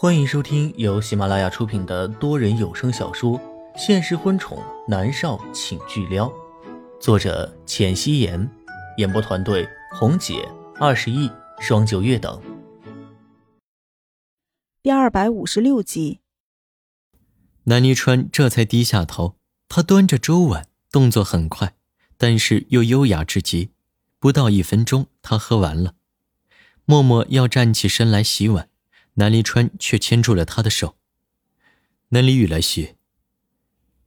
欢迎收听由喜马拉雅出品的多人有声小说《现实婚宠男少请巨撩》，作者：浅汐颜，演播团队：红姐、二十亿、双九月等。第二百五十六集，南泥川这才低下头，他端着粥碗，动作很快，但是又优雅至极。不到一分钟，他喝完了。默默要站起身来洗碗，南离川却牵住了他的手。南离雨来袭。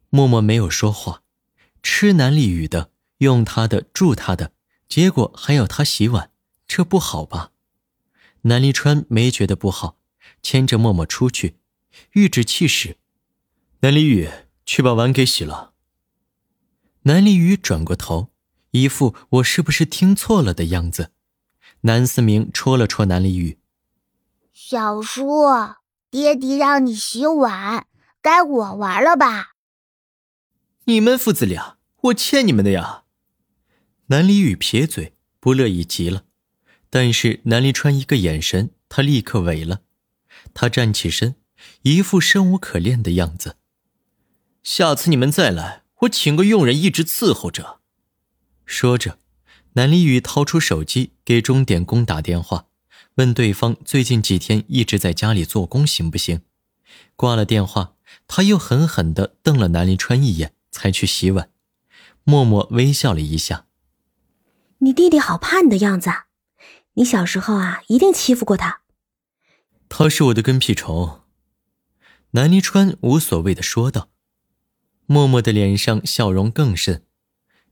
默默没有说话，吃南离雨的，用他的，住他的，结果还要他洗碗，这不好吧？南离川没觉得不好，牵着默默出去，欲指气使：“南离雨，去把碗给洗了。”南离雨转过头。一副我是不是听错了的样子，南思明戳了戳南离雨。小叔，爹爹让你洗碗，该我玩了吧？你们父子俩，我欠你们的呀！南离雨撇嘴，不乐意极了。但是南离川一个眼神，他立刻萎了。他站起身，一副生无可恋的样子。下次你们再来，我请个佣人一直伺候着。说着，南离雨掏出手机给钟点工打电话，问对方最近几天一直在家里做工行不行。挂了电话，他又狠狠地瞪了南临川一眼，才去洗碗。默默微笑了一下：“你弟弟好怕你的样子，你小时候啊，一定欺负过他。”他是我的跟屁虫。”南离川无所谓的说道。默默的脸上笑容更甚。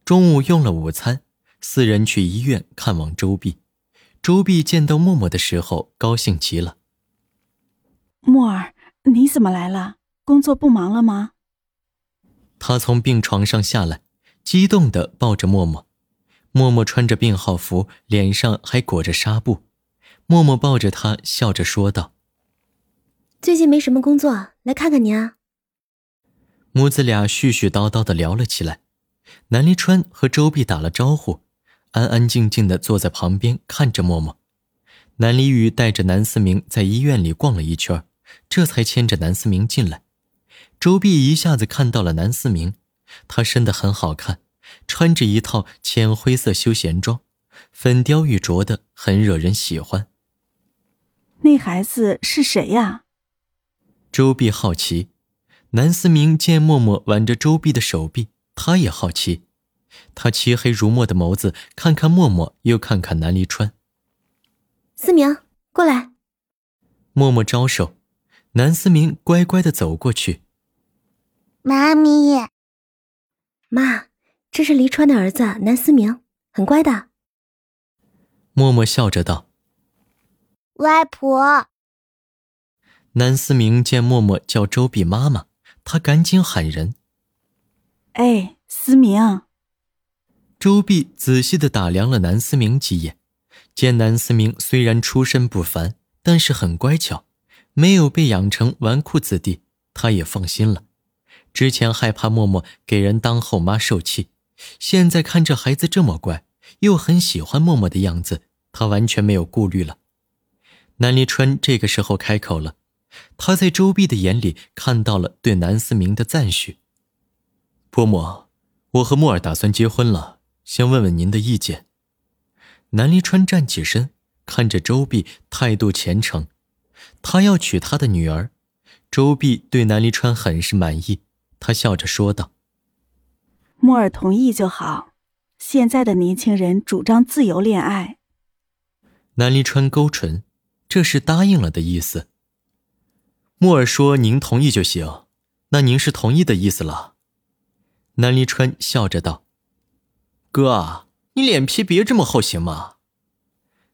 中午用了午餐，四人去医院看望周碧。周碧见到默默的时候，高兴极了。默儿，你怎么来了？工作不忙了吗？他从病床上下来，激动的抱着默默。默默穿着病号服，脸上还裹着纱布。默默抱着他，笑着说道：“最近没什么工作，来看看您啊。”母子俩絮絮叨叨的聊了起来。南离川和周碧打了招呼，安安静静的坐在旁边看着默默。南离雨带着南思明在医院里逛了一圈，这才牵着南思明进来。周碧一下子看到了南思明，他身的很好看，穿着一套浅灰色休闲装，粉雕玉琢的，很惹人喜欢。那孩子是谁呀？周碧好奇。南思明见默默挽着周碧的手臂。他也好奇，他漆黑如墨的眸子看看默默，又看看南离川。思明，过来。默默招手，南思明乖乖的走过去。妈咪，妈，这是黎川的儿子南思明，很乖的。默默笑着道：“外婆。”南思明见默默叫周碧妈妈，他赶紧喊人。哎，思明。周碧仔细的打量了南思明几眼，见南思明虽然出身不凡，但是很乖巧，没有被养成纨绔子弟，他也放心了。之前害怕默默给人当后妈受气，现在看这孩子这么乖，又很喜欢默默的样子，他完全没有顾虑了。南离川这个时候开口了，他在周碧的眼里看到了对南思明的赞许。伯母，我和木儿打算结婚了，想问问您的意见。南离川站起身，看着周碧，态度虔诚。他要娶他的女儿。周碧对南离川很是满意，他笑着说道：“木尔同意就好。现在的年轻人主张自由恋爱。”南离川勾唇，这是答应了的意思。木尔说：“您同意就行，那您是同意的意思了。”南离川笑着道：“哥啊，你脸皮别这么厚行吗？”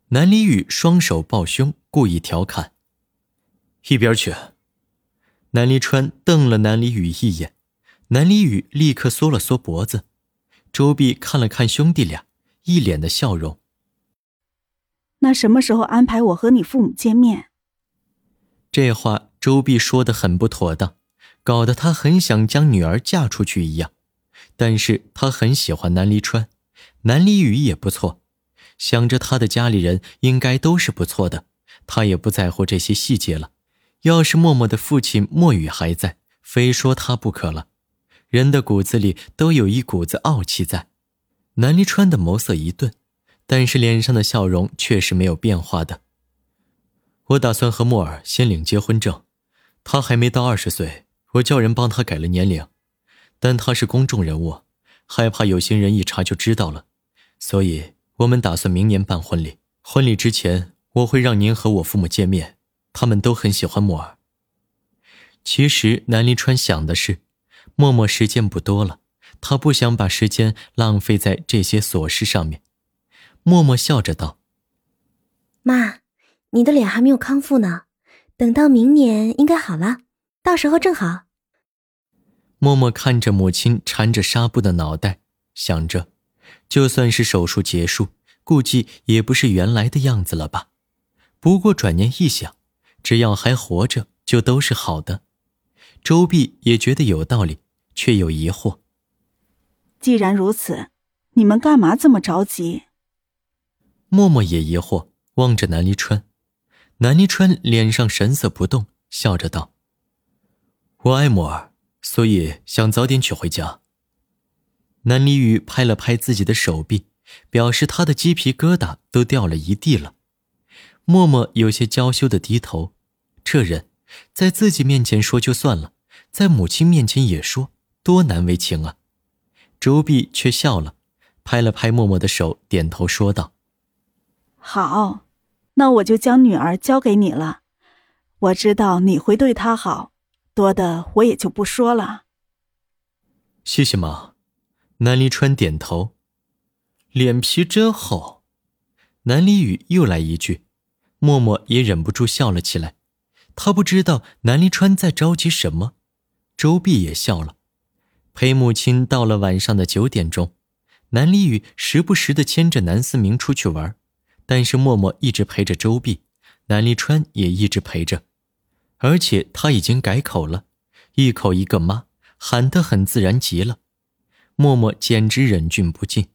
南离雨双手抱胸，故意调侃：“一边去。”南离川瞪了南离雨一眼，南离雨立刻缩了缩脖子。周碧看了看兄弟俩，一脸的笑容：“那什么时候安排我和你父母见面？”这话周碧说的很不妥当，搞得他很想将女儿嫁出去一样。但是他很喜欢南离川，南离雨也不错，想着他的家里人应该都是不错的，他也不在乎这些细节了。要是默默的父亲莫雨还在，非说他不可了。人的骨子里都有一股子傲气在。南离川的眸色一顿，但是脸上的笑容却是没有变化的。我打算和莫尔先领结婚证，他还没到二十岁，我叫人帮他改了年龄，但他是公众人物，害怕有心人一查就知道了，所以我们打算明年办婚礼。婚礼之前，我会让您和我父母见面，他们都很喜欢莫尔。其实南离川想的是，默默时间不多了。他不想把时间浪费在这些琐事上面。默默笑着道：“妈，你的脸还没有康复呢，等到明年应该好了，到时候正好。”默默看着母亲缠着纱布的脑袋，想着，就算是手术结束，估计也不是原来的样子了吧。不过转念一想，只要还活着，就都是好的。周碧也觉得有道理，却有疑惑。既然如此，你们干嘛这么着急？默默也疑惑，望着南离川。南离川脸上神色不动，笑着道：“我爱默儿，所以想早点娶回家。”南离雨拍了拍自己的手臂，表示他的鸡皮疙瘩都掉了一地了。默默有些娇羞的低头，这人，在自己面前说就算了，在母亲面前也说，多难为情啊。周碧却笑了，拍了拍默默的手，点头说道：“好，那我就将女儿交给你了。我知道你会对她好，多的我也就不说了。”谢谢妈。南离川点头，脸皮真厚。南离雨又来一句，默默也忍不住笑了起来。他不知道南离川在着急什么。周碧也笑了。陪母亲到了晚上的九点钟，南离雨时不时的牵着南思明出去玩，但是默默一直陪着周碧，南离川也一直陪着，而且他已经改口了，一口一个妈，喊得很自然极了。默默简直忍俊不禁。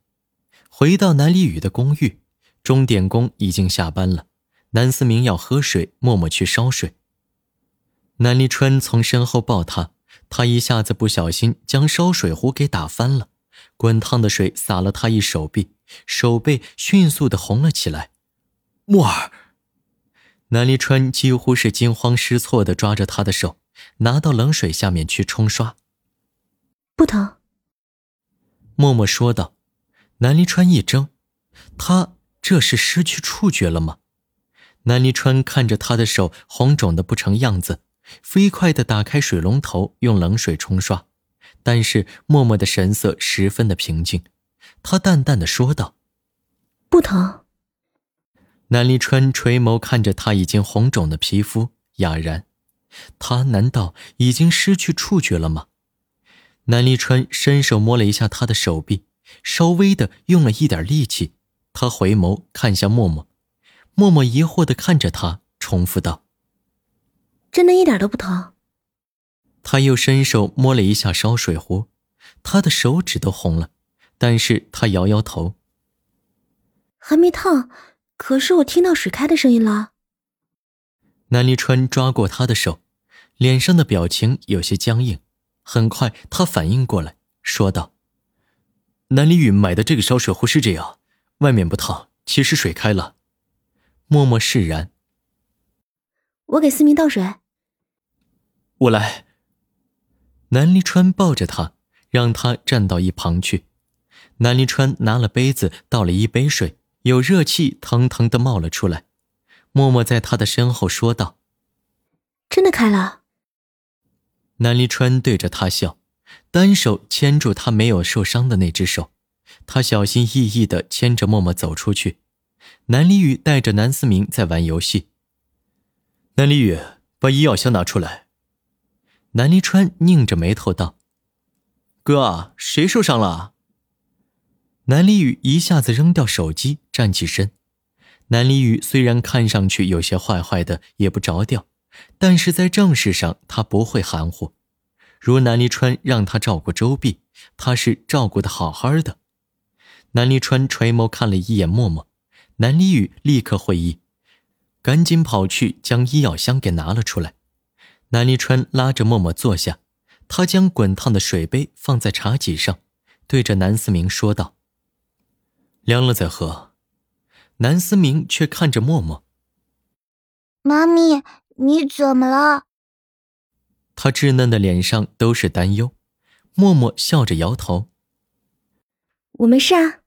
回到南离雨的公寓，钟点工已经下班了，南思明要喝水，默默去烧水。南离川从身后抱他。他一下子不小心将烧水壶给打翻了，滚烫的水洒了他一手臂，手背迅速的红了起来。木儿，南离川几乎是惊慌失措的抓着他的手，拿到冷水下面去冲刷。不疼。默默说道。南离川一怔，他这是失去触觉了吗？南离川看着他的手红肿的不成样子。飞快的打开水龙头，用冷水冲刷，但是默默的神色十分的平静。他淡淡的说道：“不疼。”南离川垂眸看着他已经红肿的皮肤，哑然。他难道已经失去触觉了吗？南离川伸手摸了一下他的手臂，稍微的用了一点力气。他回眸看向默默，默默疑惑的看着他，重复道。真的一点都不疼。他又伸手摸了一下烧水壶，他的手指都红了，但是他摇摇头，还没烫，可是我听到水开的声音了。南离川抓过他的手，脸上的表情有些僵硬。很快，他反应过来，说道：“南离雨买的这个烧水壶是这样，外面不烫，其实水开了。”默默释然。我给思明倒水。我来。南离川抱着他，让他站到一旁去。南离川拿了杯子，倒了一杯水，有热气腾腾的冒了出来。默默在他的身后说道：“真的开了。”南离川对着他笑，单手牵住他没有受伤的那只手。他小心翼翼的牵着默默走出去。南离雨带着南思明在玩游戏。南离雨，把医药箱拿出来。南离川拧着眉头道：“哥，谁受伤了？”南离雨一下子扔掉手机，站起身。南离雨虽然看上去有些坏坏的，也不着调，但是在正事上他不会含糊。如南离川让他照顾周碧，他是照顾的好好的。南离川垂眸看了一眼默默，南离雨立刻会意。赶紧跑去将医药箱给拿了出来，南离川拉着默默坐下，他将滚烫的水杯放在茶几上，对着南思明说道：“凉了再喝。”南思明却看着默默：“妈咪，你怎么了？”他稚嫩的脸上都是担忧。默默笑着摇头：“我没事啊。”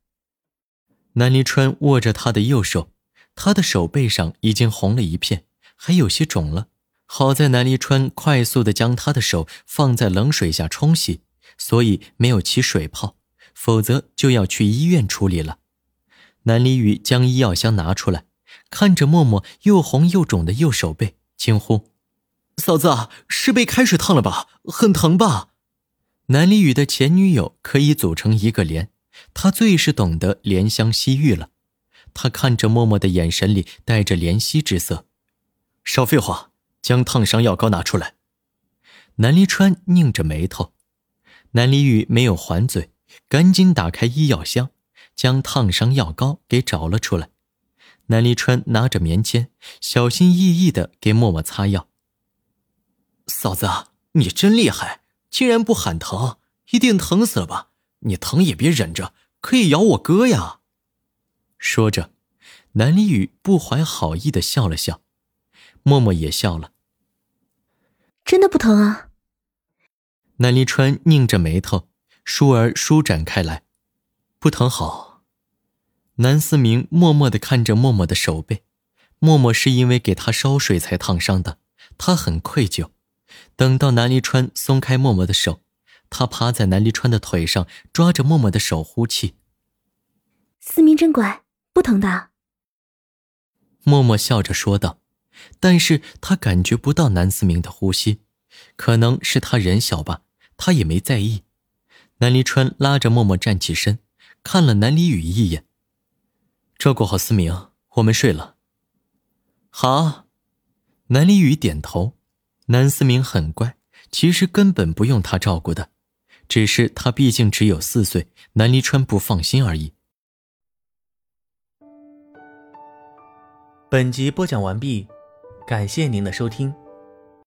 南离川握着他的右手，他的手背上已经红了一片，还有些肿了。好在南离川快速的将他的手放在冷水下冲洗，所以没有起水泡，否则就要去医院处理了。南离雨将医药箱拿出来，看着默默又红又肿的右手背，惊呼：“嫂子，是被开水烫了吧？很疼吧？”南离雨的前女友可以组成一个连，他最是懂得怜香惜玉了。他看着默默的眼神里带着怜惜之色，少废话。将烫伤药膏拿出来。南离川拧着眉头，南离雨没有还嘴，赶紧打开医药箱，将烫伤药膏给找了出来。南离川拿着棉签，小心翼翼的给默默擦药。嫂子，你真厉害，竟然不喊疼，一定疼死了吧？你疼也别忍着，可以咬我哥呀。说着，南离宇不怀好意的笑了笑，默默也笑了。真的不疼啊！南离川拧着眉头，舒儿舒展开来，不疼好。南思明默默的看着默默的手背，默默是因为给他烧水才烫伤的，他很愧疚。等到南离川松开默默的手，他趴在南离川的腿上，抓着默默的手呼气。思明真乖，不疼的。默默笑着说道。但是他感觉不到南思明的呼吸，可能是他人小吧，他也没在意。南离川拉着默默站起身，看了南离宇一眼，照顾好思明，我们睡了。好，南离宇点头。南思明很乖，其实根本不用他照顾的，只是他毕竟只有四岁，南离川不放心而已。本集播讲完毕。感谢您的收听。